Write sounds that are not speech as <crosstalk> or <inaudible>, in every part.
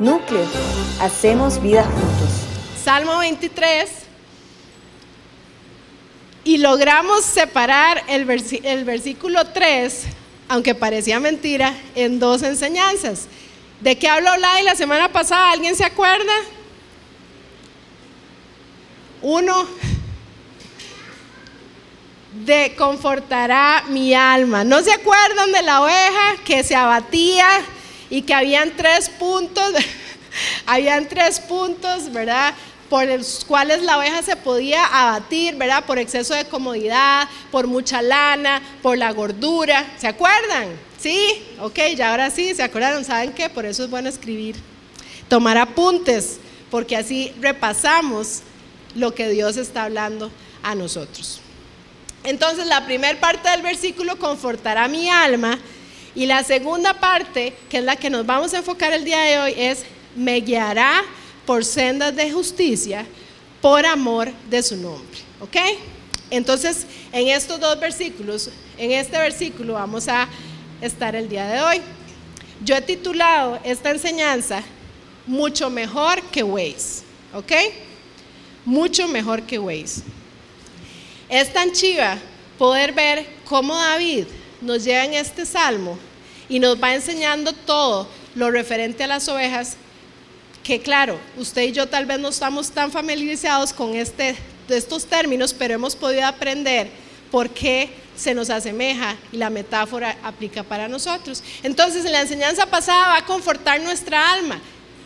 Núcleo, hacemos vida juntos. Salmo 23. Y logramos separar el, versículo 3, aunque parecía mentira, en dos enseñanzas. ¿De qué habló Lai la semana pasada? ¿Alguien se acuerda? Uno, de confortará mi alma. ¿No se acuerdan de la oveja que se abatía y que habían tres puntos? <laughs> habían tres puntos, ¿verdad? Por los cuales la oveja se podía abatir, ¿verdad? Por exceso de comodidad, por mucha lana, por la gordura. ¿Se acuerdan? ¿Sí? Ok, ya ahora sí, ¿se acuerdan? ¿Saben qué? Por eso es bueno escribir. Tomar apuntes, porque así repasamos lo que Dios está hablando a nosotros. Entonces la primera parte del versículo confortará mi alma y la segunda parte, que es la que nos vamos a enfocar el día de hoy, es me guiará por sendas de justicia por amor de su nombre. ¿Ok? Entonces, en estos dos versículos, en este versículo vamos a estar el día de hoy. Yo he titulado esta enseñanza mucho mejor que Waze. ¿Ok? mucho mejor que Waze. Es tan chiva poder ver cómo David nos lleva en este salmo y nos va enseñando todo lo referente a las ovejas, que claro, usted y yo tal vez no estamos tan familiarizados con este, estos términos, pero hemos podido aprender por qué se nos asemeja y la metáfora aplica para nosotros. Entonces, en la enseñanza pasada va a confortar nuestra alma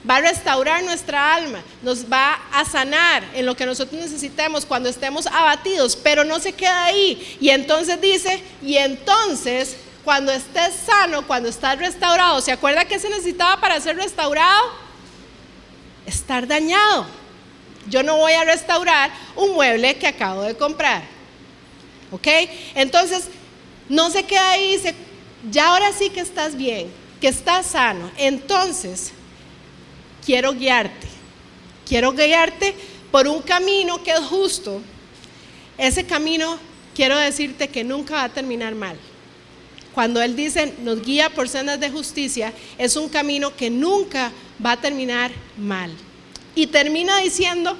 va a restaurar nuestra alma, nos va a sanar en lo que nosotros necesitemos cuando estemos abatidos, pero no se queda ahí. Y entonces dice, y entonces cuando estés sano, cuando estás restaurado, ¿se acuerda qué se necesitaba para ser restaurado? Estar dañado. Yo no voy a restaurar un mueble que acabo de comprar. ¿Ok? Entonces, no se queda ahí, dice, ya ahora sí que estás bien, que estás sano. Entonces, quiero guiarte. Quiero guiarte por un camino que es justo. Ese camino, quiero decirte que nunca va a terminar mal. Cuando Él dice, nos guía por sendas de justicia, es un camino que nunca va a terminar mal. Y termina diciendo,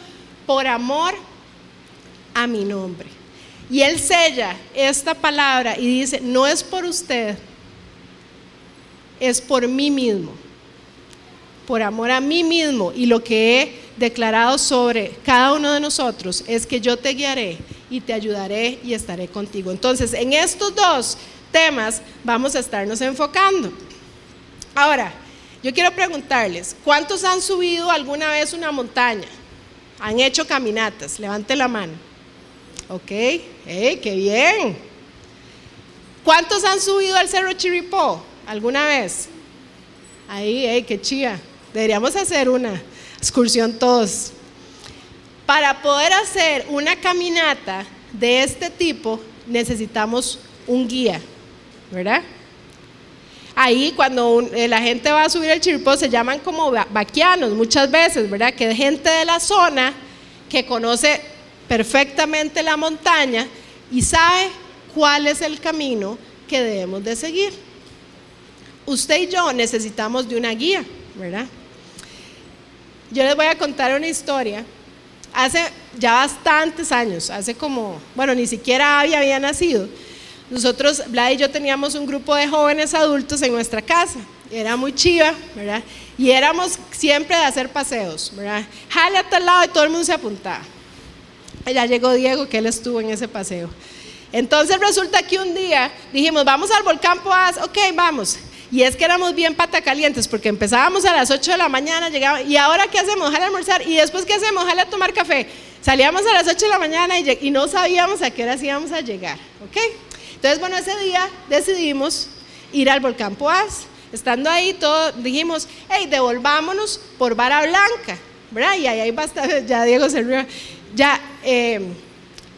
por amor a mi nombre. Y Él sella esta palabra y dice, no es por usted, es por mí mismo por amor a mí mismo y lo que he declarado sobre cada uno de nosotros es que yo te guiaré y te ayudaré y estaré contigo. Entonces, en estos dos temas vamos a estarnos enfocando. Ahora, yo quiero preguntarles, ¿cuántos han subido alguna vez una montaña? ¿Han hecho caminatas? Levante la mano. Ok, hey, qué bien. ¿Cuántos han subido al Cerro Chiripó alguna vez? Ahí, hey, qué chía. Deberíamos hacer una excursión todos. Para poder hacer una caminata de este tipo necesitamos un guía, ¿verdad? Ahí cuando eh, la gente va a subir el chiripó se llaman como vaquianos muchas veces, ¿verdad? Que es gente de la zona que conoce perfectamente la montaña y sabe cuál es el camino que debemos de seguir. Usted y yo necesitamos de una guía, ¿verdad? Yo les voy a contar una historia. Hace ya bastantes años, hace como, bueno, ni siquiera había, nacido. Nosotros, Vlad y yo teníamos un grupo de jóvenes adultos en nuestra casa. Era muy chiva, ¿verdad? Y éramos siempre de hacer paseos, ¿verdad? Jale a tal lado y todo el mundo se apuntaba. Ya llegó Diego, que él estuvo en ese paseo. Entonces resulta que un día dijimos, vamos al volcán Poás, ok, vamos. Y es que éramos bien patacalientes porque empezábamos a las 8 de la mañana, llegábamos, y ahora qué hacemos, ojalá almorzar, y después qué hacemos, ojalá tomar café. Salíamos a las 8 de la mañana y, no sabíamos a qué hora íbamos a llegar, ¿ok? Entonces, bueno, ese día decidimos ir al volcán Poás. Estando ahí, todos dijimos, hey, devolvámonos por Vara Blanca, ¿verdad? Y ahí hay bastante, <laughs> ya Diego se ríe, ya, eh,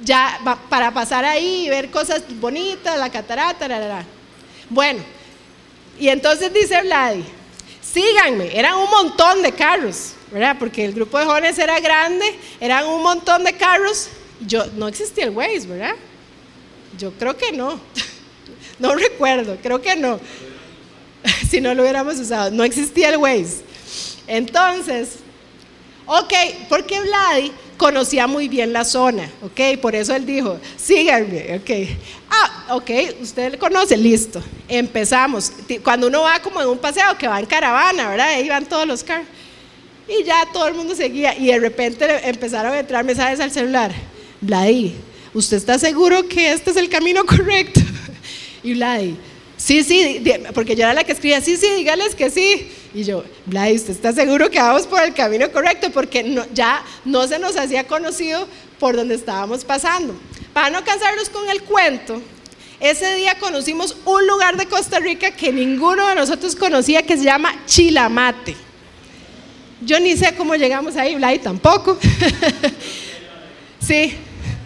ya para pasar ahí y ver cosas bonitas, la catarata, la, la, la. Bueno, y entonces dice Vladi, síganme, eran un montón de carros, ¿verdad? Porque el grupo de jóvenes era grande, eran un montón de carros. Yo, no existía el Waze, ¿verdad? Yo creo que no. <laughs> No recuerdo, creo que no. <laughs> si no lo hubiéramos usado, no existía el Waze. Entonces, ok, porque Vladi conocía muy bien la zona, ok, por eso él dijo, síganme, ok. Ah, ok, usted le conoce, listo, empezamos. Cuando uno va como en un paseo que va en caravana, ¿verdad? Ahí van todos los carros. Y ya todo el mundo seguía y de repente empezaron a entrar mensajes al celular. Vladi, ¿usted está seguro que este es el camino correcto? <laughs> Y Vladi, sí, sí, porque yo era la que escribía, sí, sí, dígales que sí. Y yo, Vladi, ¿usted está seguro que vamos por el camino correcto? Porque ya no se nos hacía conocido por donde estábamos pasando. Para no cansarnos con el cuento, ese día conocimos un lugar de Costa Rica que ninguno de nosotros conocía que se llama Chilamate. Yo ni sé cómo llegamos ahí, Vladi tampoco. <laughs> sí,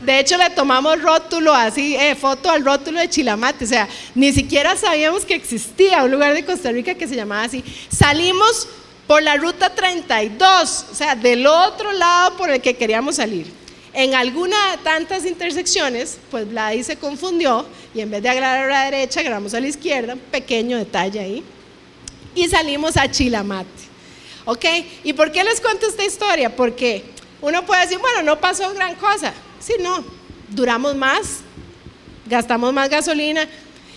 de hecho le tomamos rótulo así, eh, foto al rótulo de Chilamate, o sea, ni siquiera sabíamos que existía un lugar de Costa Rica que se llamaba así. Salimos por la ruta 32, o sea, del otro lado por el que queríamos salir. En alguna de tantas intersecciones, pues Vladi se confundió y en vez de agarrar a la derecha, agarramos a la izquierda, un pequeño detalle ahí, y salimos a Chilamate. ¿Ok? ¿Y por qué les cuento esta historia? Porque uno puede decir, bueno, no pasó gran cosa. Sí, no, duramos más, gastamos más gasolina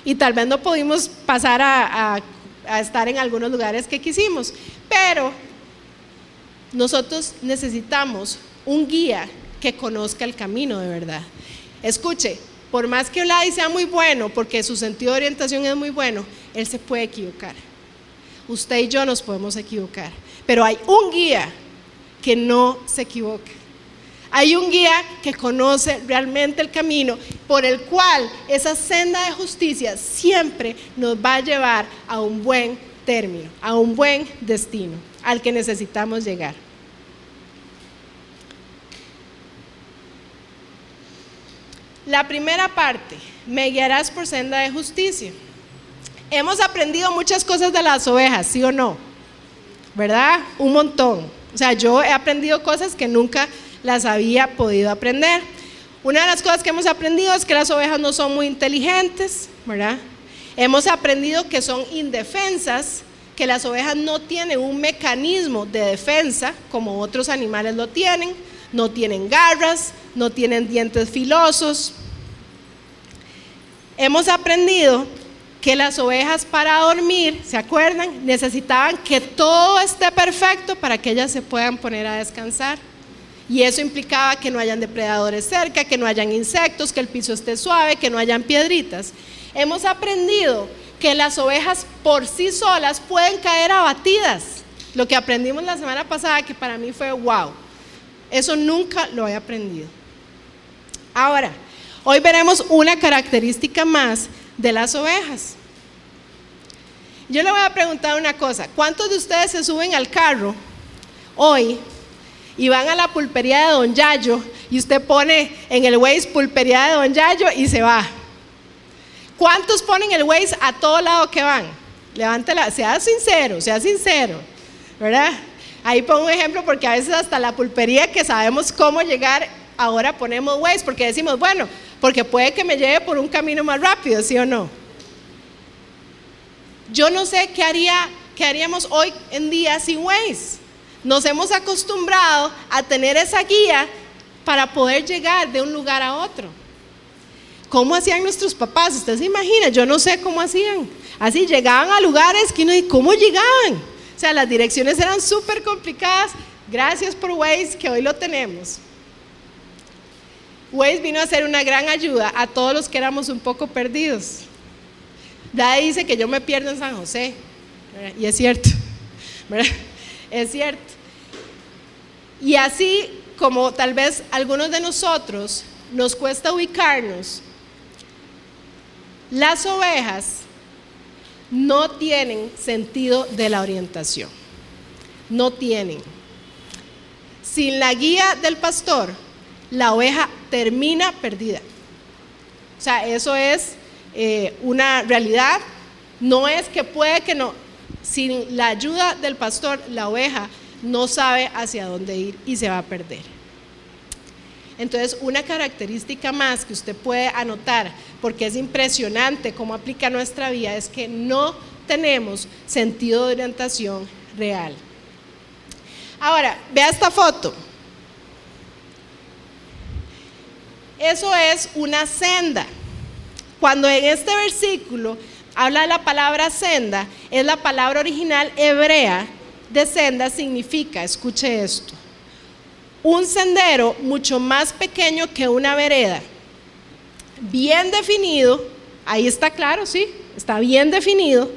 y tal vez no pudimos pasar a, estar en algunos lugares que quisimos. Pero nosotros necesitamos un guía que conozca el camino de verdad. Escuche, por más que Olay sea muy bueno, porque su sentido de orientación es muy bueno, él se puede equivocar. Usted y yo nos podemos equivocar. Pero hay un guía que no se equivoca. Hay un guía que conoce realmente el camino por el cual esa senda de justicia siempre nos va a llevar a un buen término, a un buen destino, al que necesitamos llegar. La primera parte, me guiarás por senda de justicia. Hemos aprendido muchas cosas de las ovejas, ¿sí o no? ¿verdad? Un montón. O sea, yo he aprendido cosas que nunca las había podido aprender. Una de las cosas que hemos aprendido es que las ovejas no son muy inteligentes, ¿verdad? Hemos aprendido que son indefensas, que las ovejas no tienen un mecanismo de defensa como otros animales lo tienen, no tienen garras, no tienen dientes filosos. Hemos aprendido que las ovejas para dormir, ¿se acuerdan? Necesitaban que todo esté perfecto para que ellas se puedan poner a descansar. Y eso implicaba que no hayan depredadores cerca, que no hayan insectos, que el piso esté suave, que no hayan piedritas. Hemos aprendido que las ovejas por sí solas pueden caer abatidas. Lo que aprendimos la semana pasada, que para mí fue wow. Eso nunca lo he aprendido. Ahora, hoy veremos una característica más de las ovejas. Yo le voy a preguntar una cosa, ¿cuántos de ustedes se suben al carro hoy y van a la pulpería de Don Yayo y usted pone en el Waze pulpería de Don Yayo y se va? ¿Cuántos ponen el Waze a todo lado que van? Levántela, sea sincero, sea sincero, ¿verdad? Ahí pongo un ejemplo porque a veces hasta la pulpería que sabemos cómo llegar, ahora ponemos Waze porque decimos, bueno, porque puede que me lleve por un camino más rápido, ¿sí o no? Yo no sé qué, haría, qué haríamos hoy en día sin Waze. Nos hemos acostumbrado a tener esa guía para poder llegar de un lugar a otro. ¿Cómo hacían nuestros papás? Usted se imagina, yo no sé cómo hacían. Así llegaban a lugares que no ¿cómo llegaban? O sea, las direcciones eran súper complicadas. Gracias por Waze, que hoy lo tenemos. Waze vino a ser una gran ayuda a todos los que éramos un poco perdidos. Da dice que yo me pierdo en San José, y es cierto, <laughs> es cierto. Y así como tal vez algunos de nosotros nos cuesta ubicarnos, las ovejas no tienen sentido de la orientación, no tienen. Sin la guía del pastor, la oveja termina perdida. O sea, eso es eh, una realidad. No es que puede que no, sin la ayuda del pastor, la oveja no sabe hacia dónde ir y se va a perder. Entonces, una característica más que usted puede anotar, porque es impresionante cómo aplica nuestra vida, es que no tenemos sentido de orientación real. Ahora, vea esta foto. Eso es una senda. Cuando en este versículo habla de la palabra senda, es la palabra original hebrea de senda significa, escuche esto, un sendero mucho más pequeño que una vereda, bien definido, ahí está claro, sí, está bien definido.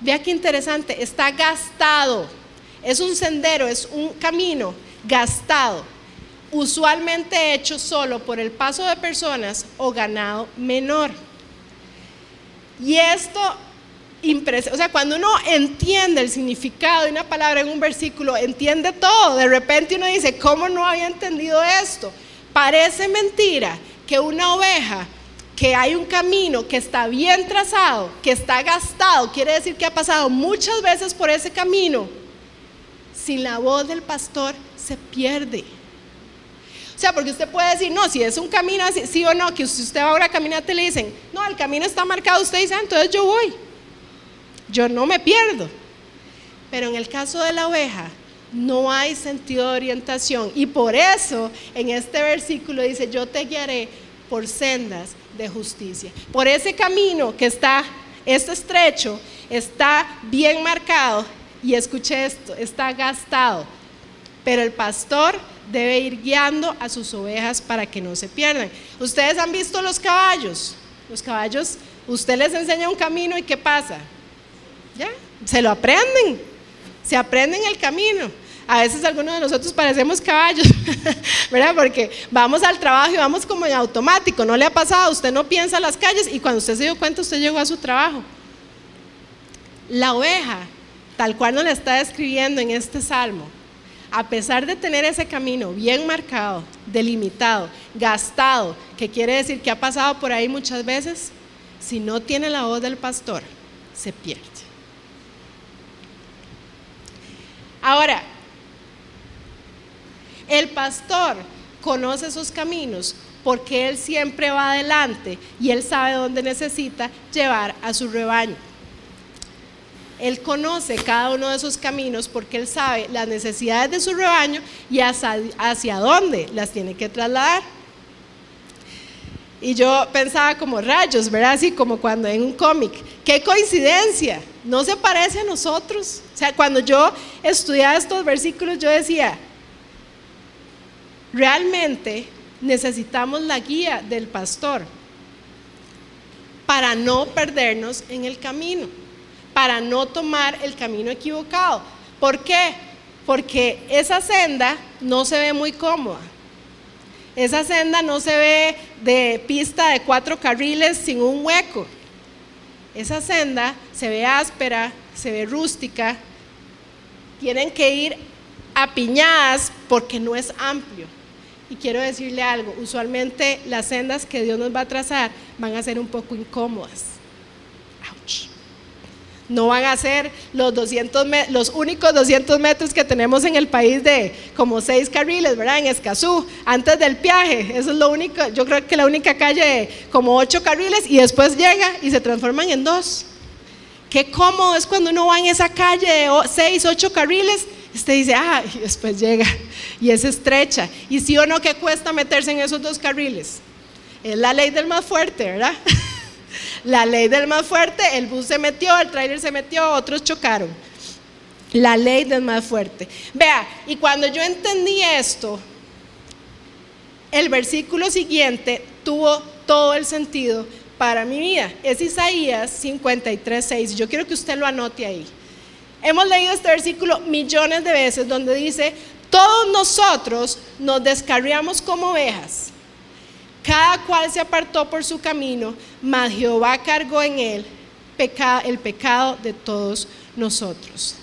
Vea qué interesante, está gastado, es un sendero, es un camino gastado, usualmente hecho solo por el paso de personas o ganado menor. Y esto o sea, cuando uno entiende el significado de una palabra en un versículo, entiende todo. De repente uno dice, ¿cómo no había entendido esto? Parece mentira que una oveja, que hay un camino que está bien trazado, que está gastado, quiere decir que ha pasado muchas veces por ese camino, sin la voz del pastor se pierde. O sea, porque usted puede decir, no, si es un camino así, sí o no, que usted va a caminar, te le dicen, no, el camino está marcado, usted dice, ah, entonces yo voy yo no me pierdo. Pero en el caso de la oveja, no hay sentido de orientación. Y por eso en este versículo dice, yo te guiaré por sendas de justicia. Por ese camino que está, este estrecho, está bien marcado. Y escuche esto, está gastado. Pero el pastor debe ir guiando a sus ovejas para que no se pierdan. Ustedes han visto los caballos. Los caballos, usted les enseña un camino y ¿qué pasa? Ya, se lo aprenden, se aprenden el camino. A veces algunos de nosotros parecemos caballos, <laughs> ¿verdad? Porque vamos al trabajo y vamos como en automático, no le ha pasado, usted no piensa las calles y cuando usted se dio cuenta usted llegó a su trabajo. La oveja, tal cual nos la está describiendo en este salmo, a pesar de tener ese camino bien marcado, delimitado, gastado, que quiere decir que ha pasado por ahí muchas veces, si no tiene la voz del pastor, se pierde. Ahora, el pastor conoce esos caminos porque él siempre va adelante y él sabe dónde necesita llevar a su rebaño. Él conoce cada uno de esos caminos porque él sabe las necesidades de su rebaño y hacia, dónde las tiene que trasladar. Y yo pensaba como rayos, ¿verdad? Así como cuando en un cómic. ¡Qué coincidencia! No se parece a nosotros. O sea, cuando yo estudiaba estos versículos, yo decía, realmente necesitamos la guía del pastor para no perdernos en el camino, para no tomar el camino equivocado. ¿Por qué? Porque esa senda no se ve muy cómoda. Esa senda no se ve de pista de cuatro carriles sin un hueco. Esa senda se ve áspera, se ve rústica, tienen que ir apiñadas porque no es amplio. Y quiero decirle algo, usualmente las sendas que Dios nos va a trazar van a ser un poco incómodas no van a ser los, 200 los únicos 200 metros que tenemos en el país de como seis carriles, ¿verdad? En Escazú, antes del viaje, eso es lo único, yo creo que la única calle de como ocho carriles y después llega y se transforman en dos. Qué cómodo es cuando uno va en esa calle de seis, ocho carriles, usted dice, ah, y después llega y es estrecha. Y sí o no, ¿qué cuesta meterse en esos dos carriles? Es la ley del más fuerte, ¿verdad? <laughs> La ley del más fuerte, el bus se metió, el trailer se metió, otros chocaron. La ley del más fuerte. Vea, y cuando yo entendí esto, el versículo siguiente tuvo todo el sentido para mi vida. Es Isaías 53, 6. Yo quiero que usted lo anote ahí. Hemos leído este versículo millones de veces donde dice, todos nosotros nos descarriamos como ovejas cada cual se apartó por su camino, mas Jehová cargó en él el pecado de todos nosotros.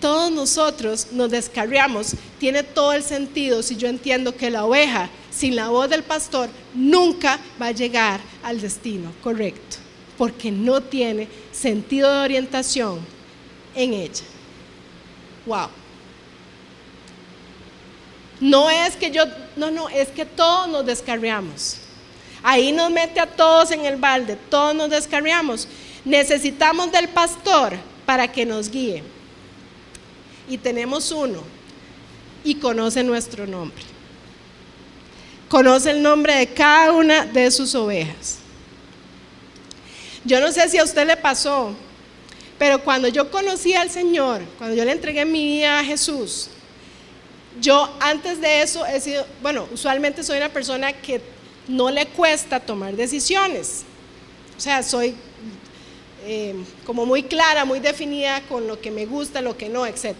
Todos nosotros nos descarriamos. Tiene todo el sentido si yo entiendo que la oveja, sin la voz del pastor, nunca va a llegar al destino correcto, porque no tiene sentido de orientación en ella. Wow. No es que yo, no, no, es que todos nos descarriamos. Ahí nos mete a todos en el balde, todos nos descarriamos. Necesitamos del pastor para que nos guíe. Y tenemos uno y conoce nuestro nombre. Conoce el nombre de cada una de sus ovejas. Yo no sé si a usted le pasó, pero cuando yo conocí al Señor, cuando yo le entregué mi vida a Jesús, yo antes de eso he sido, bueno, usualmente soy una persona que no le cuesta tomar decisiones. O sea, soy eh, como muy clara, muy definida con lo que me gusta, lo que no, etc.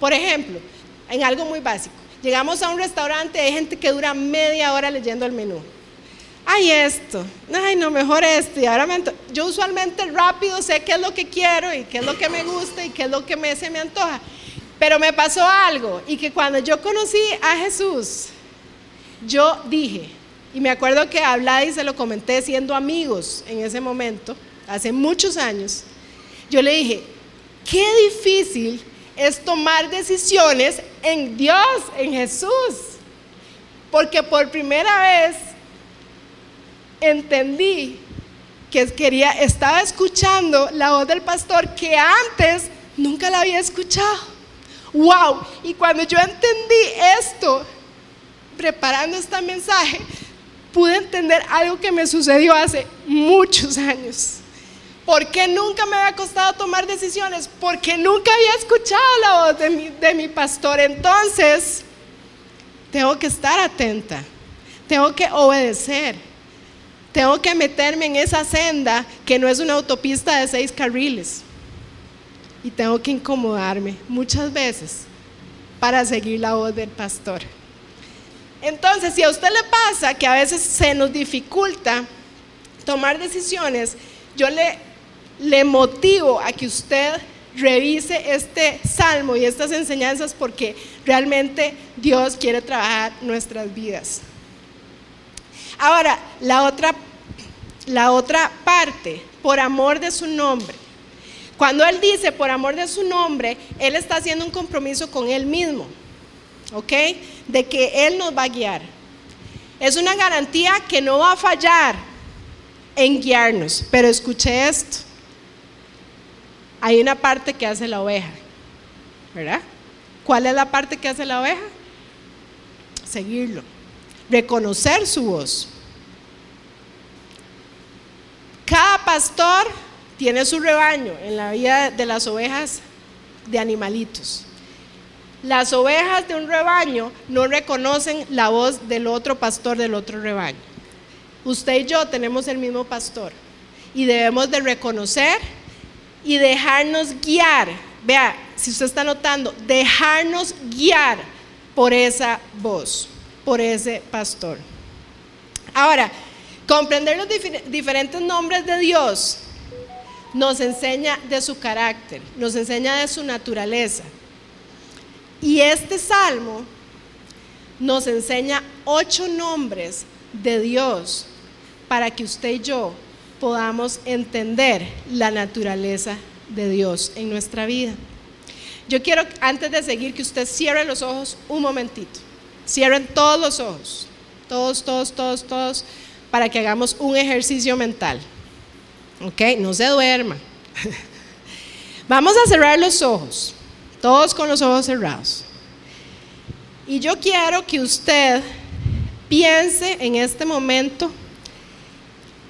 Por ejemplo, en algo muy básico, llegamos a un restaurante, hay gente que dura media hora leyendo el menú. Ay, esto, ay, no, mejor esto. Y ahora yo usualmente rápido sé qué es lo que quiero y qué es lo que me gusta y qué es lo que me, se me antoja. Pero me pasó algo y que cuando yo conocí a Jesús, yo dije, y me acuerdo que hablaba y se lo comenté siendo amigos en ese momento, hace muchos años, yo le dije, qué difícil es tomar decisiones en Dios, en Jesús. Porque por primera vez entendí que quería, estaba escuchando la voz del pastor que antes nunca la había escuchado wow. Y cuando yo entendí esto, preparando este mensaje, pude entender algo que me sucedió hace muchos años. ¿Por qué nunca me había costado tomar decisiones? Porque nunca había escuchado la voz de mi, de mi pastor. Entonces, tengo que estar atenta, tengo que obedecer, tengo que meterme en esa senda que no es una autopista de seis carriles y tengo que incomodarme muchas veces para seguir la voz del pastor. Entonces, si a usted le pasa que a veces se nos dificulta tomar decisiones, yo le, le motivo a que usted revise este salmo y estas enseñanzas porque realmente Dios quiere trabajar nuestras vidas. Ahora, la otra, la otra parte, por amor de su nombre. Cuando Él dice, por amor de su nombre, Él está haciendo un compromiso con Él mismo, ¿ok? De que Él nos va a guiar. Es una garantía que no va a fallar en guiarnos, pero escuche esto. Hay una parte que hace la oveja, ¿verdad? ¿Cuál es la parte que hace la oveja? Seguirlo, reconocer su voz. Cada pastor tiene su rebaño en la vida de las ovejas de animalitos. Las ovejas de un rebaño no reconocen la voz del otro pastor del otro rebaño. Usted y yo tenemos el mismo pastor y debemos de reconocer y dejarnos guiar. Vea, si usted está notando, dejarnos guiar por esa voz, por ese pastor. Ahora, comprender los diferentes nombres de Dios nos enseña de su carácter, nos enseña de su naturaleza. Y este salmo nos enseña ocho nombres de Dios para que usted y yo podamos entender la naturaleza de Dios en nuestra vida. Yo quiero, antes de seguir, que usted cierre los ojos un momentito. Cierren todos los ojos. Todos, todos, todos, todos, para que hagamos un ejercicio mental. ¿Ok? No se duerma. Vamos a cerrar los ojos, todos con los ojos cerrados. Y yo quiero que usted piense en este momento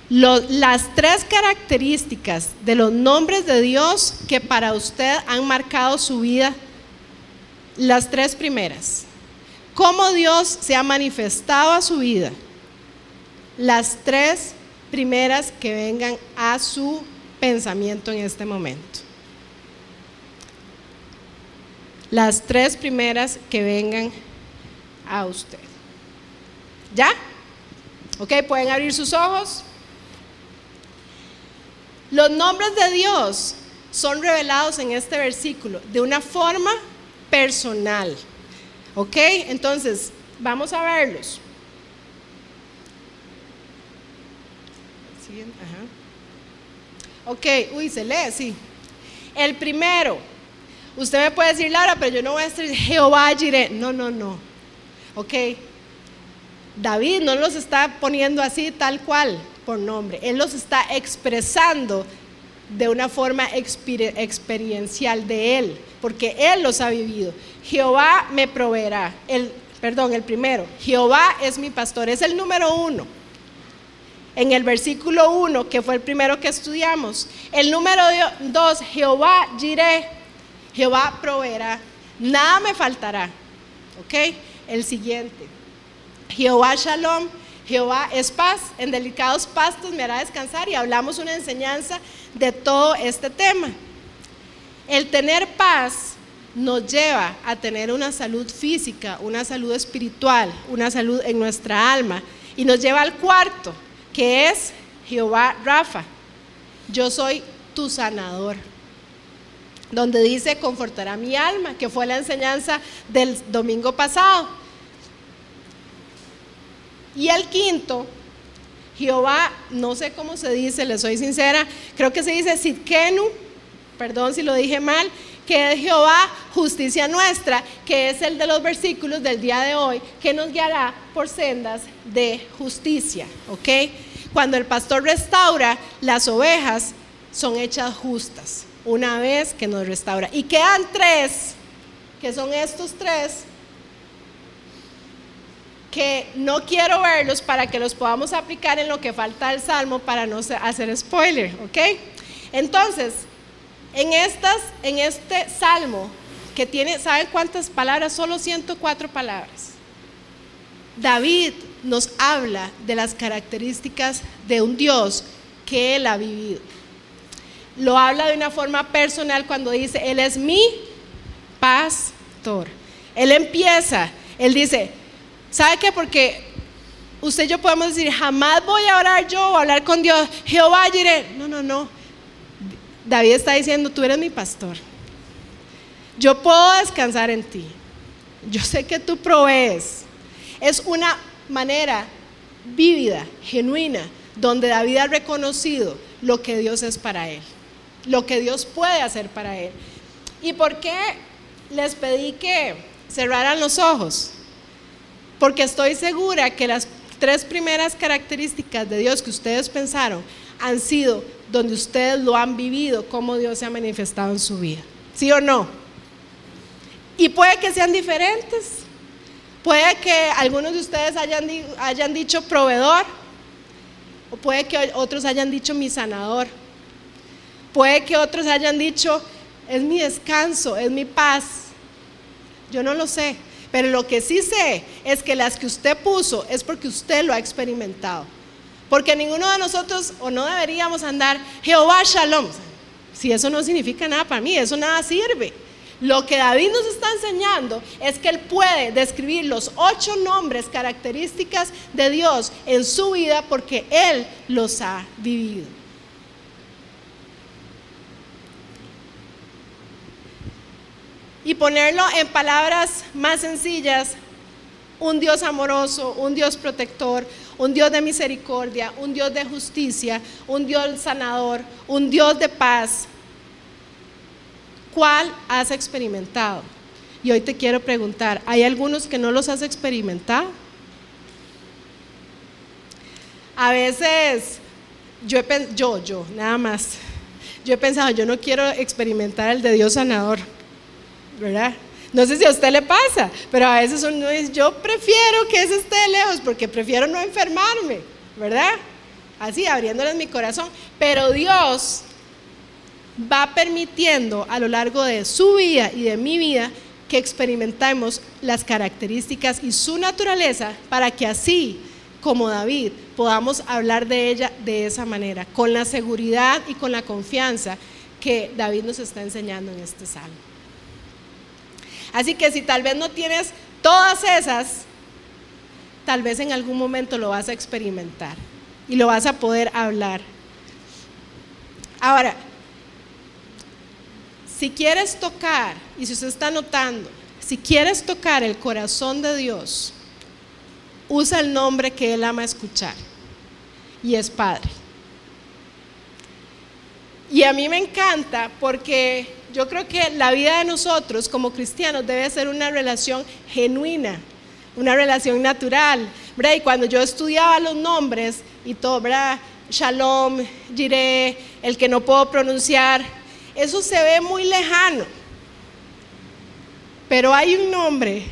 las tres características de los nombres de Dios que para usted han marcado su vida, las tres primeras. Cómo Dios se ha manifestado a su vida. Las tres primeras que vengan a su pensamiento en este momento. Las tres primeras que vengan a usted. ¿Ya? ¿Ok? Pueden abrir sus ojos. Los nombres de Dios son revelados en este versículo de una forma personal. ¿Ok? Entonces, vamos a verlos. Ok, uy, se lee, sí. El primero, usted me puede decir, Laura, pero yo no voy a decir Jehová Jireh. No, no, no. ¿ok? David no los está poniendo así tal cual por nombre, él los está expresando de una forma experiencial de él, porque él los ha vivido. Jehová me proveerá. El, perdón, el primero, Jehová es mi pastor, es el número uno. En el versículo 1, que fue el primero que estudiamos. El número 2, Jehová diré, Jehová proveerá, nada me faltará. ¿Ok? El siguiente, Jehová Shalom, Jehová es paz, en delicados pastos me hará descansar y hablamos una enseñanza de todo este tema. El tener paz nos lleva a tener una salud física, una salud espiritual, una salud en nuestra alma y nos lleva al cuarto, que es Jehová Rafa. Yo soy tu sanador. Donde dice, confortará mi alma, que fue la enseñanza del domingo pasado. Y el quinto, Jehová, no sé cómo se dice, le soy sincera, creo que se dice Sitkenu, perdón si lo dije mal, que es Jehová, justicia nuestra, que es el de los versículos del día de hoy, que nos guiará por sendas de justicia, ¿ok? Cuando el pastor restaura, las ovejas son hechas justas, una vez que nos restaura. Y quedan tres, que son estos tres, que no quiero verlos para que los podamos aplicar en lo que falta del Salmo para no hacer spoiler, ¿ok? Entonces, en, estas, en este Salmo, que tiene, ¿saben cuántas palabras? Solo 104 palabras. David nos habla de las características de un Dios que él ha vivido. Lo habla de una forma personal cuando dice, Él es mi pastor. Él empieza, Él dice, ¿Sabe qué? Porque usted y yo podemos decir, jamás voy a orar yo o hablar con Dios, Jehová diré. No, no, no. David está diciendo, tú eres mi pastor. Yo puedo descansar en ti. Yo sé que tú provees. Es una manera vívida, genuina, donde David ha reconocido lo que Dios es para él, lo que Dios puede hacer para él. ¿Y por qué les pedí que cerraran los ojos? Porque estoy segura que las tres primeras características de Dios que ustedes pensaron han sido donde ustedes lo han vivido, cómo Dios se ha manifestado en su vida. ¿Sí o no? Y puede que sean diferentes. Puede que algunos de ustedes hayan, hayan dicho proveedor, o puede que otros hayan dicho mi sanador. Puede que otros hayan dicho es mi descanso, es mi paz. Yo no lo sé. Pero lo que sí sé es que las que usted puso es porque usted lo ha experimentado. Porque ninguno de nosotros o no deberíamos andar Jehová Shalom. Si eso no significa nada para mí, eso nada sirve. Lo que David nos está enseñando es que él puede describir los ocho nombres, características de Dios en su vida porque él los ha vivido. y ponerlo en palabras más sencillas, un Dios amoroso, un Dios protector, un Dios de misericordia, un Dios de justicia, un Dios sanador, un Dios de paz. ¿Cuál has experimentado? Y hoy te quiero preguntar, ¿hay algunos que no los has experimentado? A veces yo, yo, nada más, yo he pensado, yo no quiero experimentar el de Dios sanador ¿verdad? No sé si a usted le pasa, pero a veces uno dice, yo prefiero que ese esté lejos porque prefiero no enfermarme, ¿verdad? Así, abriéndoles mi corazón. Pero Dios va permitiendo a lo largo de su vida y de mi vida que experimentemos las características y su naturaleza para que así como David podamos hablar de ella de esa manera, con la seguridad y con la confianza que David nos está enseñando en este salmo. Así que si tal vez no tienes todas esas, tal vez en algún momento lo vas a experimentar y lo vas a poder hablar. Ahora, si quieres tocar, y si usted está notando, si quieres tocar el corazón de Dios, usa el nombre que Él ama escuchar, y es Padre. Y a mí me encanta porque yo creo que la vida de nosotros como cristianos debe ser una relación genuina, una relación natural. Y cuando yo estudiaba los nombres y todo. Shalom, Jireh, el que no puedo pronunciar, eso se ve muy lejano. Pero hay un nombre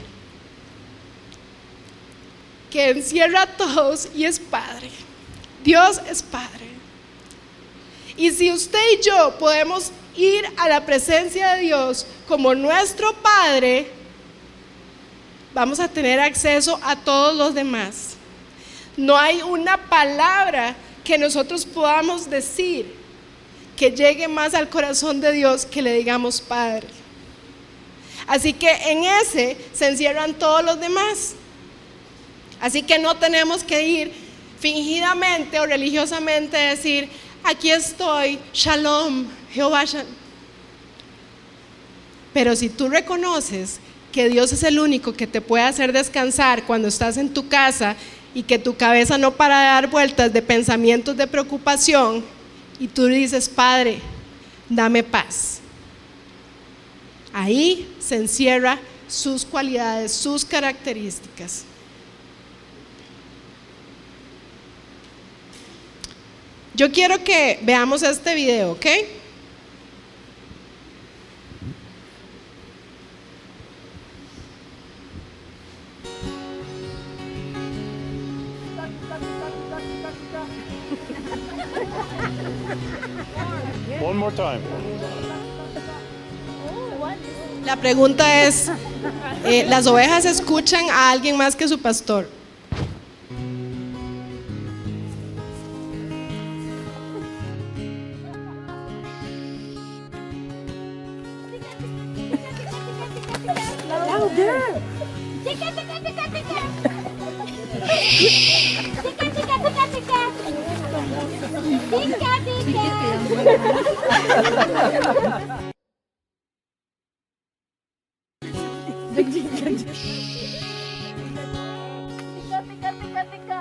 que encierra a todos y es Padre. Dios es Padre. Y si usted y yo podemos ir a la presencia de Dios como nuestro Padre, vamos a tener acceso a todos los demás. No hay una palabra que nosotros podamos decir que llegue más al corazón de Dios que le digamos Padre. Así que en ese se encierran todos los demás. Así que no tenemos que ir fingidamente o religiosamente a decir, aquí estoy, shalom, Jehová. Pero si tú reconoces que Dios es el único que te puede hacer descansar cuando estás en tu casa y que tu cabeza no para de dar vueltas de pensamientos de preocupación y tú dices, Padre, dame paz. Ahí se encierra sus cualidades, sus características. Yo quiero que veamos este video, ¿ok? More time. La pregunta es, eh, ¿las ovejas escuchan a alguien más que su pastor? Tika, tika, tika.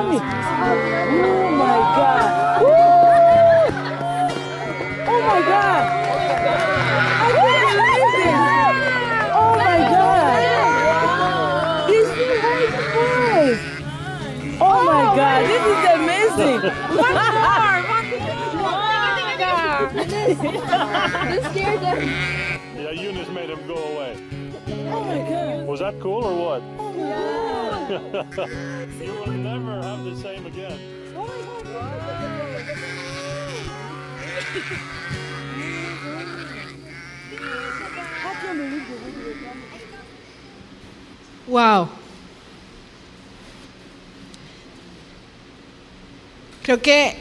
Amazing? They are. Oh my God. Woo! Oh my God. I can't believe it. Oh my God. These two white boys. Oh my God. This is amazing. One <laughs> more. Yeah, Eunice made him go away. Oh my God. Was that cool or what? you will never Wow. Creo que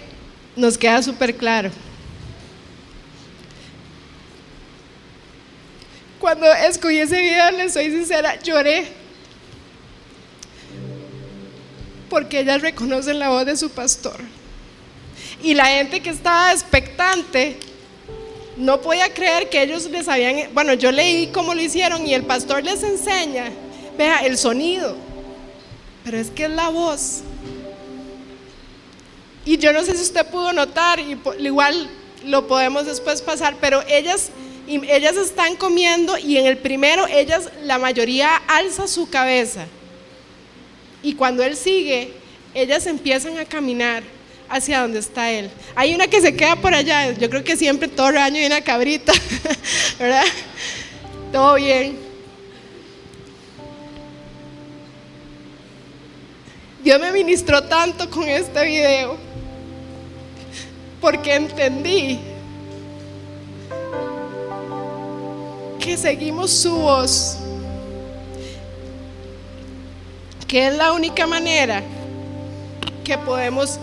nos queda súper claro. Cuando escogí ese video, les soy sincera, lloré. Porque ellas reconocen la voz de su pastor. Y la gente que estaba expectante no podía creer que ellos les habían, bueno, yo leí cómo lo hicieron y el pastor les enseña, vea, el sonido, pero es que es la voz. Y yo no sé si usted pudo notar, y igual lo podemos después pasar, pero ellas, ellas están comiendo y en el primero ellas, la mayoría alza su cabeza. Y cuando él sigue, ellas empiezan a caminar hacia donde está él. Hay una que se queda por allá, yo creo que siempre todo el año hay una cabrita, <laughs> ¿verdad? Todo bien. Dios me ministró tanto con este video porque entendí que seguimos su voz, que es la única manera que podemos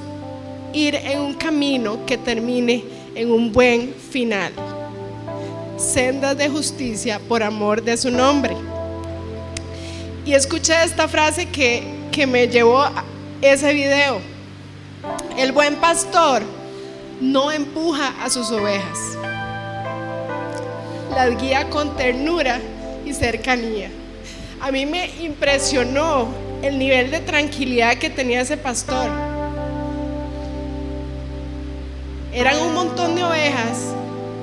ir en un camino que termine en un buen final. Sendas de justicia por amor de su nombre. Y escuché esta frase que, que me llevó a ese video. El buen pastor no empuja a sus ovejas. Las guía con ternura y cercanía. A mí me impresionó el nivel de tranquilidad que tenía ese pastor. Eran un montón de ovejas.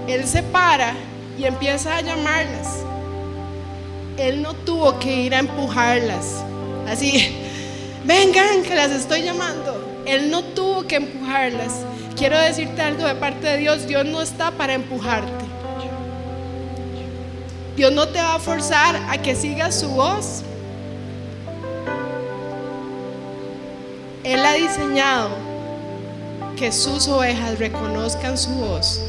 Él se para y empieza a llamarlas. Él no tuvo que ir a empujarlas. Así, <laughs> vengan, que las estoy llamando. Él no tuvo que empujarlas. Quiero decirte algo de parte de Dios. Dios no está para empujarte. Dios no te va a forzar a que sigas su voz. Él ha diseñado que sus ovejas reconozcan su voz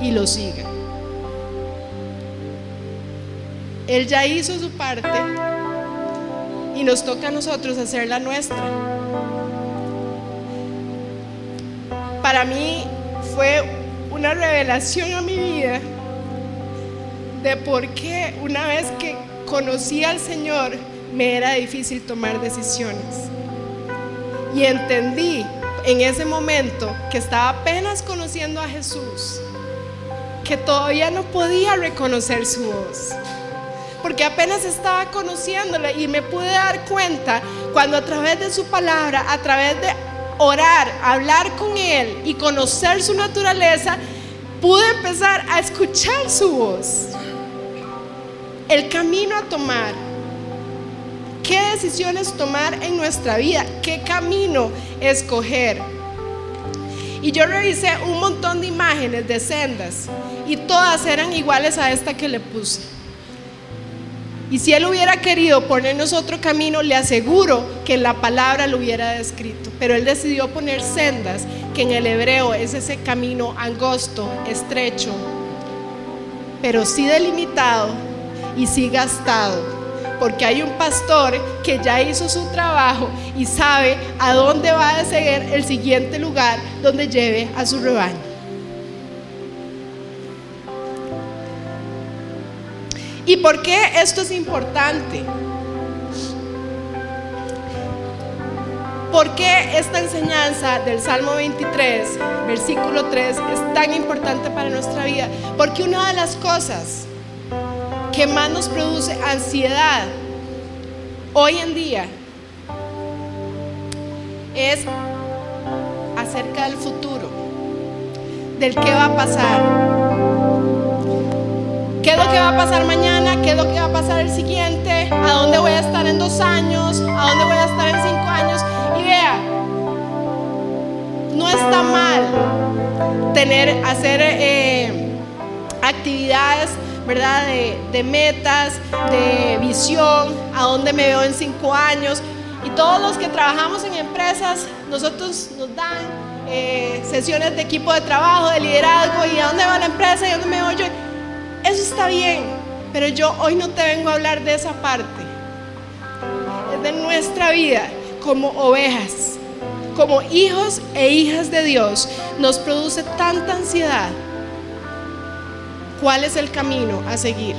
y lo sigan. Él ya hizo su parte y nos toca a nosotros hacer la nuestra. Para mí fue una revelación a mi vida de por qué una vez que conocí al Señor me era difícil tomar decisiones. Y entendí en ese momento que estaba apenas conociendo a Jesús, que todavía no podía reconocer su voz. Porque apenas estaba conociéndole y me pude dar cuenta cuando a través de su palabra, a través de orar, hablar con Él y conocer su naturaleza, pude empezar a escuchar su voz. El camino a tomar. ¿Qué decisiones tomar en nuestra vida? ¿Qué camino escoger? Y yo revisé un montón de imágenes de sendas y todas eran iguales a esta que le puse. Y si él hubiera querido ponernos otro camino, le aseguro que la palabra lo hubiera descrito. Pero él decidió poner sendas, que en el hebreo es ese camino angosto, estrecho, pero sí delimitado y sí gastado. Porque hay un pastor que ya hizo su trabajo y sabe a dónde va a seguir el siguiente lugar donde lleve a su rebaño. ¿Y por qué esto es importante? ¿Por qué esta enseñanza del Salmo 23, versículo 3, es tan importante para nuestra vida? Porque una de las cosas que más nos produce ansiedad hoy en día es acerca del futuro, del qué va a pasar. ¿Qué es lo que va a pasar mañana? ¿Qué es lo que va a pasar el siguiente? ¿A dónde voy a estar en dos años? ¿A dónde voy a estar en cinco años? Y vea, no está mal tener, hacer eh, actividades, ¿verdad? De, de metas, de visión, a dónde me veo en cinco años. Y todos los que trabajamos en empresas, nosotros nos dan eh, sesiones de equipo de trabajo, de liderazgo, y a dónde va la empresa y a dónde me voy yo. Eso está bien, pero yo hoy no te vengo a hablar de esa parte. Es de nuestra vida como ovejas, como hijos e hijas de Dios. Nos produce tanta ansiedad. ¿Cuál es el camino a seguir?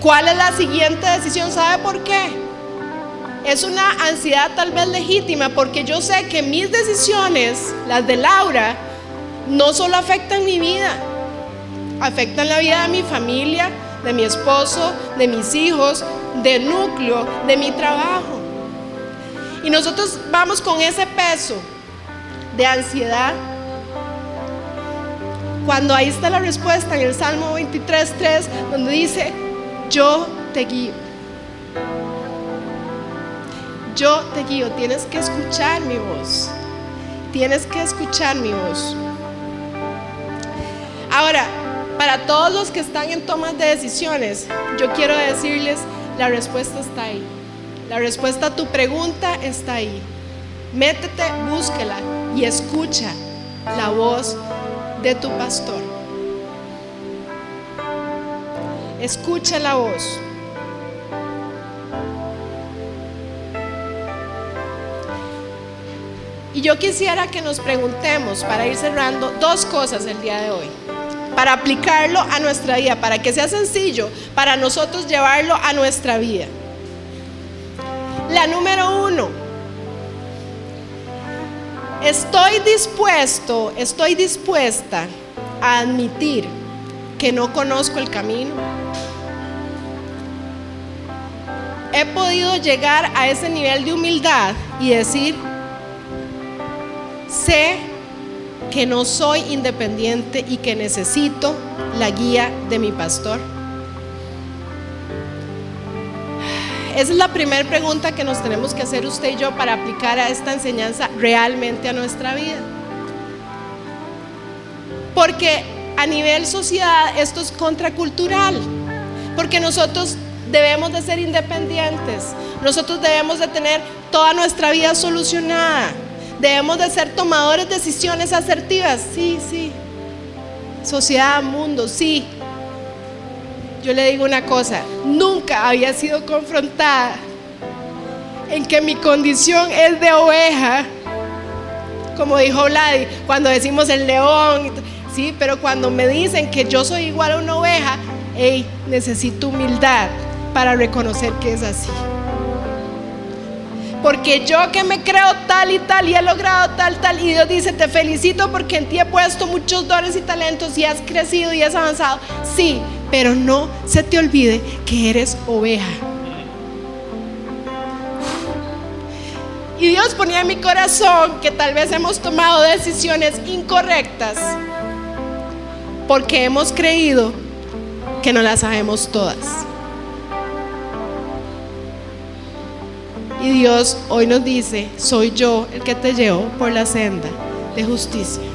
¿Cuál es la siguiente decisión? ¿Sabe por qué? Es una ansiedad tal vez legítima porque yo sé que mis decisiones, las de Laura, no solo afectan mi vida, afectan la vida de mi familia, de mi esposo, de mis hijos, del núcleo, de mi trabajo. Y nosotros vamos con ese peso de ansiedad. Cuando ahí está la respuesta en el Salmo 23.3, donde dice, yo te guío. Yo te guío, tienes que escuchar mi voz. Tienes que escuchar mi voz. Ahora, para todos los que están en tomas de decisiones, yo quiero decirles, la respuesta está ahí. La respuesta a tu pregunta está ahí. Métete, búsquela y escucha la voz de tu pastor. Escucha la voz. Y yo quisiera que nos preguntemos, para ir cerrando, dos cosas el día de hoy para aplicarlo a nuestra vida, para que sea sencillo, para nosotros llevarlo a nuestra vida. La número Estoy dispuesto, estoy dispuesta a admitir que no conozco el camino. He podido llegar a ese nivel de humildad y decir, sé que no soy independiente y que necesito la guía de mi pastor. Esa es la primera pregunta que nos tenemos que hacer usted y yo para aplicar a esta enseñanza realmente a nuestra vida. Porque a nivel sociedad esto es contracultural. Porque nosotros debemos de ser independientes. Nosotros debemos de tener toda nuestra vida solucionada. Debemos de ser tomadores de decisiones asertivas. Sí, sí. Sociedad, mundo, sí. Yo le digo una cosa, nunca había sido confrontada en que mi condición es de oveja, como dijo Vladi, cuando decimos el león, sí, pero cuando me dicen que yo soy igual a una oveja, hey, necesito humildad para reconocer que es así. Porque yo que me creo tal y tal y he logrado tal, tal, y Dios dice, te felicito porque en ti he puesto muchos dones y talentos y has crecido y has avanzado. Sí, pero no se te olvide que eres oveja. Y Dios ponía en mi corazón que tal vez hemos tomado decisiones incorrectas porque hemos creído que no las sabemos todas. Y Dios hoy nos dice, soy yo el que te llevo por la senda de justicia.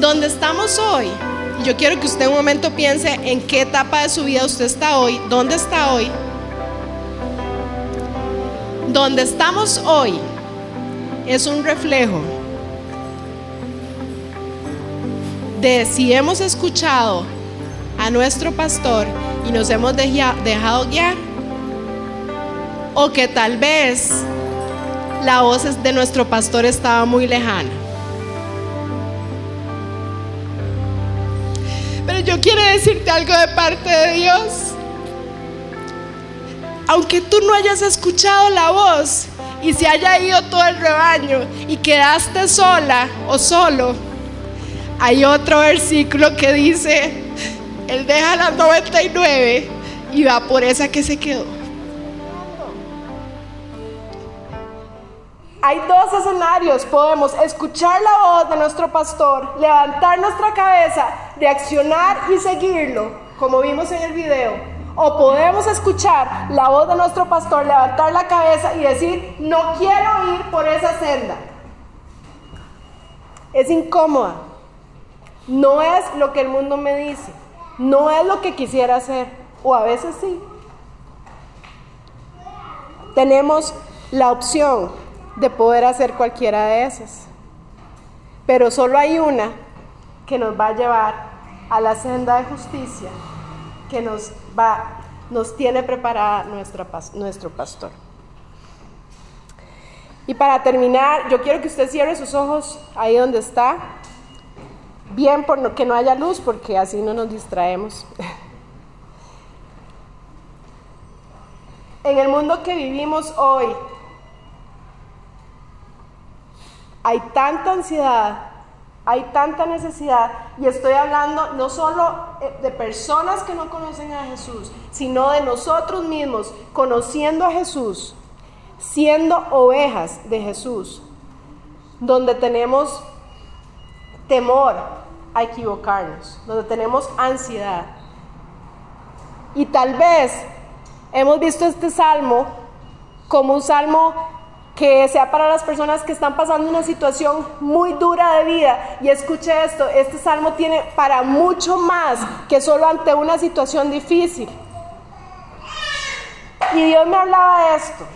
Donde estamos hoy, yo quiero que usted un momento piense en qué etapa de su vida usted está hoy, dónde está hoy. Donde estamos hoy es un reflejo de si hemos escuchado a nuestro pastor y nos hemos dejado guiar, o que tal vez la voz de nuestro pastor estaba muy lejana. Pero yo quiero decirte algo de parte de Dios. Aunque tú no hayas escuchado la voz y se haya ido todo el rebaño y quedaste sola o solo, hay otro versículo que dice, Él deja las 99 y va por esa que se quedó. Hay dos escenarios. Podemos escuchar la voz de nuestro pastor, levantar nuestra cabeza, reaccionar y seguirlo, como vimos en el video. O podemos escuchar la voz de nuestro pastor, levantar la cabeza y decir, no quiero ir por esa senda. Es incómoda. No es lo que el mundo me dice. No es lo que quisiera hacer. O a veces sí. Tenemos la opción de poder hacer cualquiera de esas. Pero solo hay una que nos va a llevar a la senda de justicia que nos va nos tiene preparada nuestra, nuestro pastor. Y para terminar, yo quiero que usted cierre sus ojos ahí donde está, bien por que no haya luz, porque así no nos distraemos. <laughs> En el mundo que vivimos hoy, hay tanta ansiedad, hay tanta necesidad, y estoy hablando no solo eh, de personas que no conocen a Jesús, sino de nosotros mismos, conociendo a Jesús, siendo ovejas de Jesús, donde tenemos temor a equivocarnos, donde tenemos ansiedad. Y tal vez hemos visto este salmo como un salmo que sea para las personas que están pasando una situación muy dura de vida. Y escuche esto, este salmo tiene para mucho más que solo ante una situación difícil. Y Dios me hablaba de esto.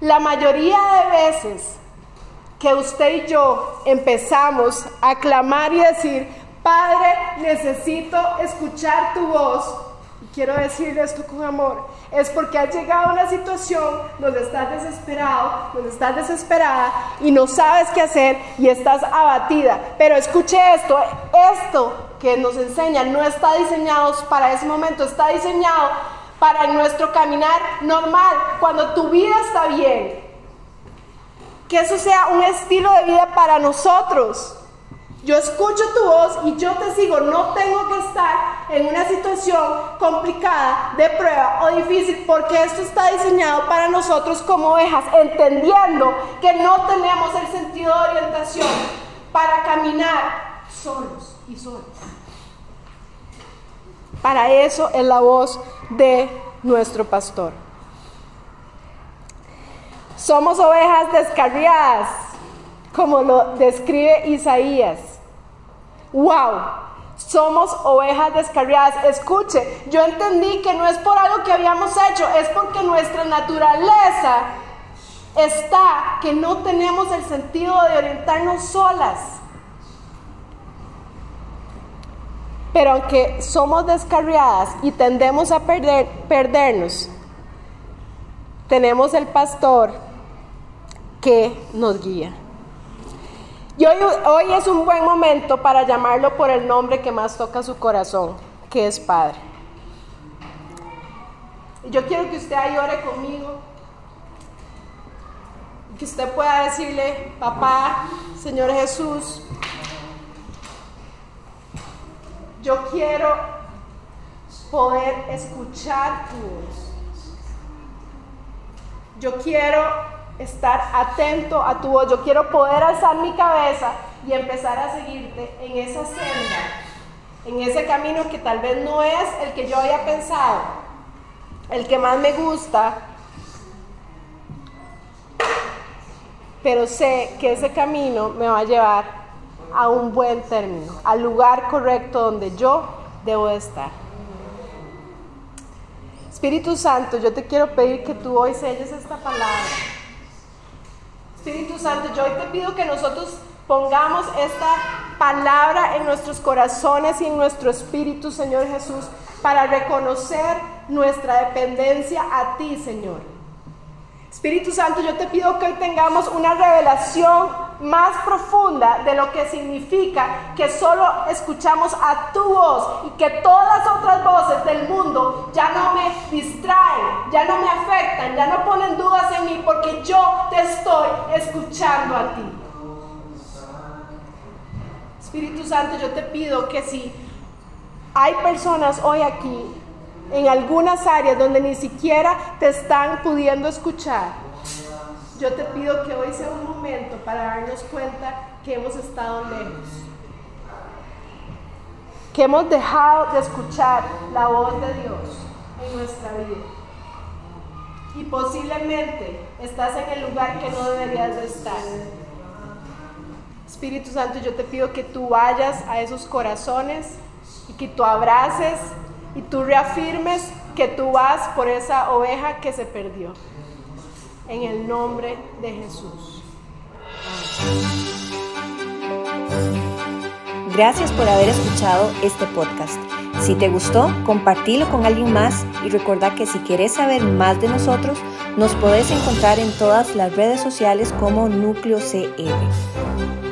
La mayoría de veces que usted y yo empezamos a clamar y decir, Padre, necesito escuchar tu voz, y quiero decirle esto con amor, es porque has llegado a una situación donde estás desesperado, donde estás desesperada y no sabes qué hacer y estás abatida. Pero escuche esto, esto que nos enseña no está diseñado para ese momento, está diseñado para nuestro caminar normal, cuando tu vida está bien. Que eso sea un estilo de vida para nosotros. Yo escucho tu voz y yo te sigo. No tengo que estar en una situación complicada, de prueba o difícil, porque esto está diseñado para nosotros como ovejas, entendiendo que no tenemos el sentido de orientación para caminar solos y solos. Para eso es la voz de nuestro pastor. Somos ovejas descarriadas, como lo describe Isaías. ¡Wow! Somos ovejas descarriadas. Escuche, yo entendí que no es por algo que habíamos hecho, es porque nuestra naturaleza está que no tenemos el sentido de orientarnos solas. Pero aunque somos descarriadas y tendemos a perder, perdernos, tenemos el pastor que nos guía. Y hoy, es un buen momento para llamarlo por el nombre que más toca su corazón, que es Padre. Yo quiero que usted ahí ore conmigo, que usted pueda decirle, papá, Señor Jesús, yo quiero poder escuchar tu voz. Yo quiero estar atento a tu voz. Yo quiero poder alzar mi cabeza y empezar a seguirte en esa senda, en ese camino que tal vez no es el que yo había pensado, el que más me gusta, pero sé que ese camino me va a llevar a un buen término, al lugar correcto donde yo debo de estar. Espíritu Santo, yo te quiero pedir que tú hoy selles esta palabra. Espíritu Santo, yo hoy te pido que nosotros pongamos esta palabra en nuestros corazones y en nuestro espíritu, Señor Jesús, para reconocer nuestra dependencia a ti, Señor. Espíritu Santo, yo te pido que hoy tengamos una revelación más profunda de lo que significa que solo escuchamos a tu voz y que todas otras voces del mundo ya no me distraen, ya no me afectan, ya no ponen dudas en mí porque yo te estoy escuchando a ti. Espíritu Santo, yo te pido que si hay personas hoy aquí en algunas áreas donde ni siquiera te están pudiendo escuchar, yo te pido que hoy sea un momento para darnos cuenta que hemos estado lejos, que hemos dejado de escuchar la voz de Dios en nuestra vida. Y posiblemente estás en el lugar que no deberías de estar. Espíritu Santo, yo te pido que tú vayas a esos corazones y que tú abraces y tú reafirmes que tú vas por esa oveja que se perdió. En el nombre de Jesús. Gracias por haber escuchado este podcast. Si te gustó, compartilo con alguien más y recuerda que si quieres saber más de nosotros, nos podés encontrar en todas las redes sociales como Núcleo CR.